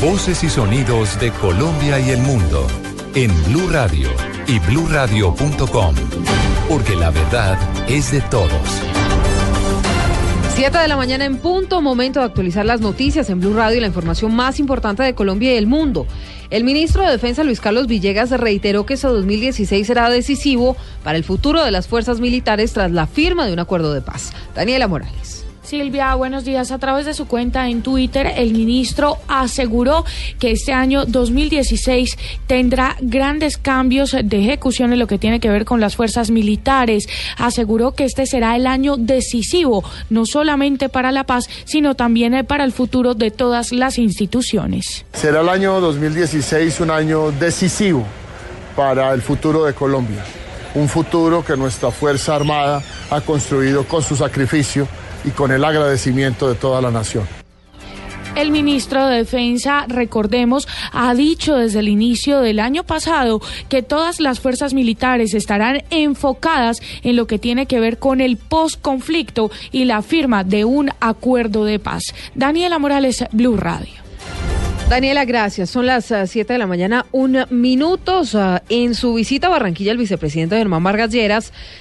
Voces y sonidos de Colombia y el mundo en Blue Radio y bluradio.com, porque la verdad es de todos. Siete de la mañana en punto, momento de actualizar las noticias en Blue Radio y la información más importante de Colombia y el mundo. El ministro de Defensa Luis Carlos Villegas reiteró que ese 2016 será decisivo para el futuro de las fuerzas militares tras la firma de un acuerdo de paz. Daniela Morales. Silvia, buenos días. A través de su cuenta en Twitter, el ministro aseguró que este año 2016 tendrá grandes cambios de ejecución en lo que tiene que ver con las fuerzas militares. Aseguró que este será el año decisivo, no solamente para la paz, sino también para el futuro de todas las instituciones. Será el año 2016 un año decisivo para el futuro de Colombia. Un futuro que nuestra Fuerza Armada ha construido con su sacrificio y con el agradecimiento de toda la nación. El ministro de Defensa, recordemos, ha dicho desde el inicio del año pasado que todas las fuerzas militares estarán enfocadas en lo que tiene que ver con el postconflicto y la firma de un acuerdo de paz. Daniela Morales, Blue Radio. Daniela, gracias. Son las 7 ah, de la mañana, un minuto. En su visita a Barranquilla, el vicepresidente Germán Vargas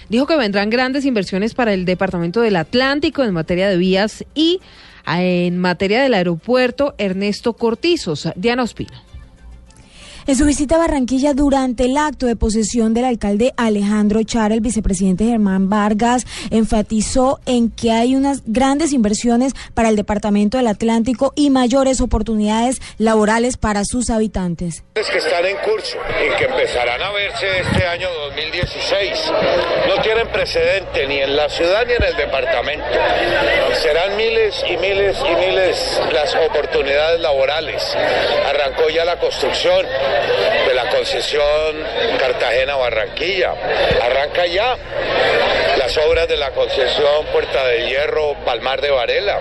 dijo que vendrán grandes inversiones para el Departamento del Atlántico en materia de vías y ah, en materia del aeropuerto Ernesto Cortizos. Diana Ospino. En su visita a Barranquilla durante el acto de posesión del alcalde Alejandro Chara, el vicepresidente Germán Vargas enfatizó en que hay unas grandes inversiones para el departamento del Atlántico y mayores oportunidades laborales para sus habitantes. Es que están en curso y que empezarán a verse este año 2016. No tienen precedente ni en la ciudad ni en el departamento. Serán miles y miles y miles las oportunidades laborales. Arrancó ya la construcción de la concesión Cartagena-Barranquilla. Arranca ya las obras de la concesión Puerta de Hierro Palmar de Varela.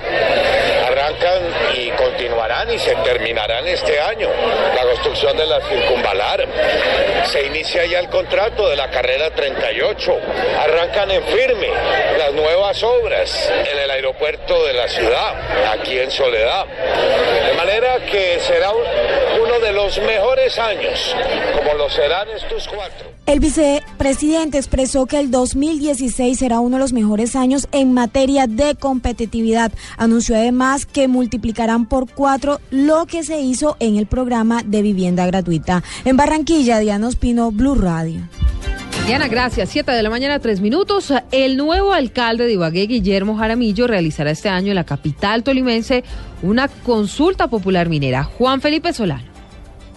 Arrancan y continuarán y se terminarán este año la construcción de la circunvalar. Se inicia ya el contrato de la carrera 38. Arrancan en firme las nuevas obras en el aeropuerto de la ciudad, aquí en Soledad. De manera que será uno de los mejores años, como lo serán estos cuatro. El vicepresidente expresó que el 2016 será uno de los mejores años en materia de competitividad. Anunció además que multiplicarán por cuatro lo que se hizo en el programa de vivienda gratuita. En Barranquilla, Diana Ospino, Blue Radio. Diana, gracias. Siete de la mañana, tres minutos. El nuevo alcalde de Ibagué, Guillermo Jaramillo, realizará este año en la capital tolimense una consulta popular minera. Juan Felipe Solano.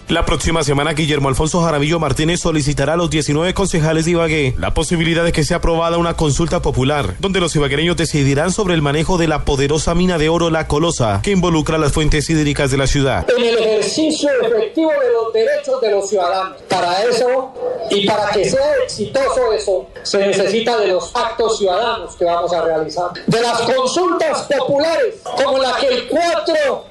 La próxima semana, Guillermo Alfonso Jaramillo Martínez solicitará a los 19 concejales de Ibagué la posibilidad de que sea aprobada una consulta popular, donde los ibaguereños decidirán sobre el manejo de la poderosa mina de oro La Colosa, que involucra las fuentes hídricas de la ciudad. En el ejercicio efectivo de los derechos de los ciudadanos. Para eso y para que sea exitoso eso, se necesita de los actos ciudadanos que vamos a realizar. De las consultas populares, como la que el 4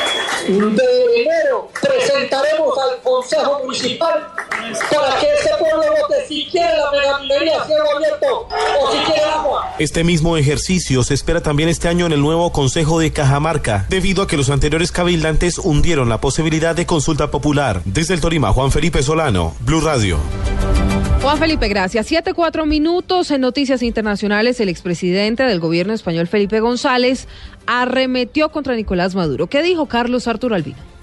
de enero presentaremos al Consejo Municipal para que ese pueblo vote si quiere la megaminería cielo abierto o si quiere agua. Este mismo ejercicio se espera también este año en el nuevo Consejo de Cajamarca, debido a que los anteriores cabildantes hundieron la posibilidad de consulta popular. Desde el Torima, Juan Felipe Solano, Blue Radio. Juan Felipe, gracias. Siete, cuatro minutos en noticias internacionales. El expresidente del gobierno español, Felipe González, arremetió contra Nicolás Maduro. ¿Qué dijo Carlos Arturo Albino?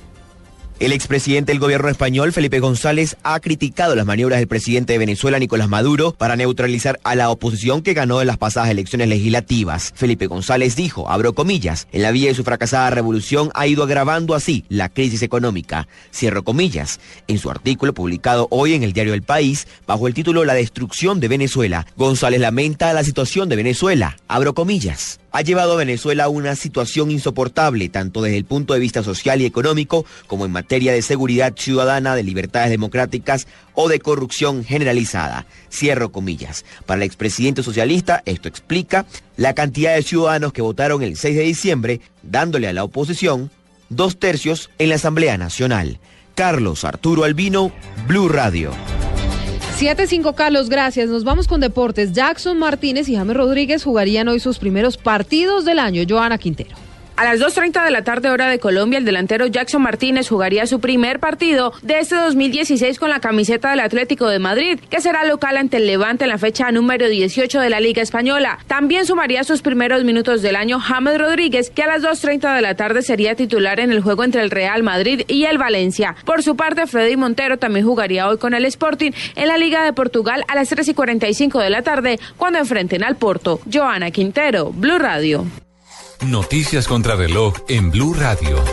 El expresidente del gobierno español, Felipe González, ha criticado las maniobras del presidente de Venezuela, Nicolás Maduro, para neutralizar a la oposición que ganó en las pasadas elecciones legislativas. Felipe González dijo, abro comillas, en la vía de su fracasada revolución ha ido agravando así la crisis económica. Cierro comillas. En su artículo publicado hoy en el diario El País, bajo el título La destrucción de Venezuela, González lamenta la situación de Venezuela. Abro comillas ha llevado a Venezuela a una situación insoportable, tanto desde el punto de vista social y económico, como en materia de seguridad ciudadana, de libertades democráticas o de corrupción generalizada. Cierro comillas. Para el expresidente socialista, esto explica la cantidad de ciudadanos que votaron el 6 de diciembre, dándole a la oposición dos tercios en la Asamblea Nacional. Carlos Arturo Albino, Blue Radio. 7-5 Carlos, gracias. Nos vamos con deportes. Jackson Martínez y James Rodríguez jugarían hoy sus primeros partidos del año. Joana Quintero. A las 2.30 de la tarde hora de Colombia, el delantero Jackson Martínez jugaría su primer partido de este 2016 con la camiseta del Atlético de Madrid, que será local ante el Levante en la fecha número 18 de la Liga Española. También sumaría sus primeros minutos del año James Rodríguez, que a las 2.30 de la tarde sería titular en el juego entre el Real Madrid y el Valencia. Por su parte, Freddy Montero también jugaría hoy con el Sporting en la Liga de Portugal a las 3.45 de la tarde cuando enfrenten al Porto. Joana Quintero, Blue Radio. Noticias contra reloj en Blue Radio.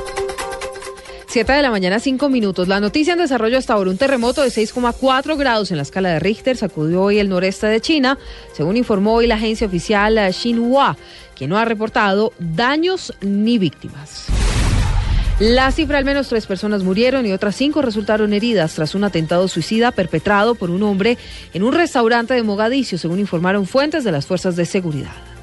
7 de la mañana, 5 minutos. La noticia en desarrollo hasta ahora, un terremoto de 6,4 grados en la escala de Richter sacudió hoy el noreste de China, según informó hoy la agencia oficial Xinhua, que no ha reportado daños ni víctimas. La cifra, al menos tres personas murieron y otras cinco resultaron heridas tras un atentado suicida perpetrado por un hombre en un restaurante de Mogadiscio, según informaron fuentes de las fuerzas de seguridad.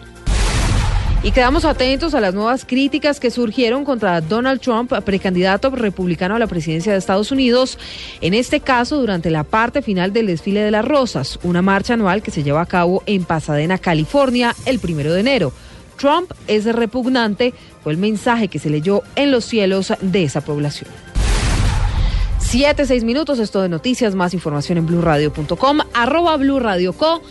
Y quedamos atentos a las nuevas críticas que surgieron contra Donald Trump, precandidato republicano a la presidencia de Estados Unidos, en este caso durante la parte final del desfile de las rosas, una marcha anual que se lleva a cabo en Pasadena, California, el primero de enero. Trump es repugnante, fue el mensaje que se leyó en los cielos de esa población. Siete, seis minutos, esto de noticias, más información en blurradio.com, arroba blurradioco.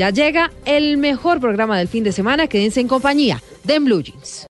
Ya llega el mejor programa del fin de semana. Quédense en compañía de Blue Jeans.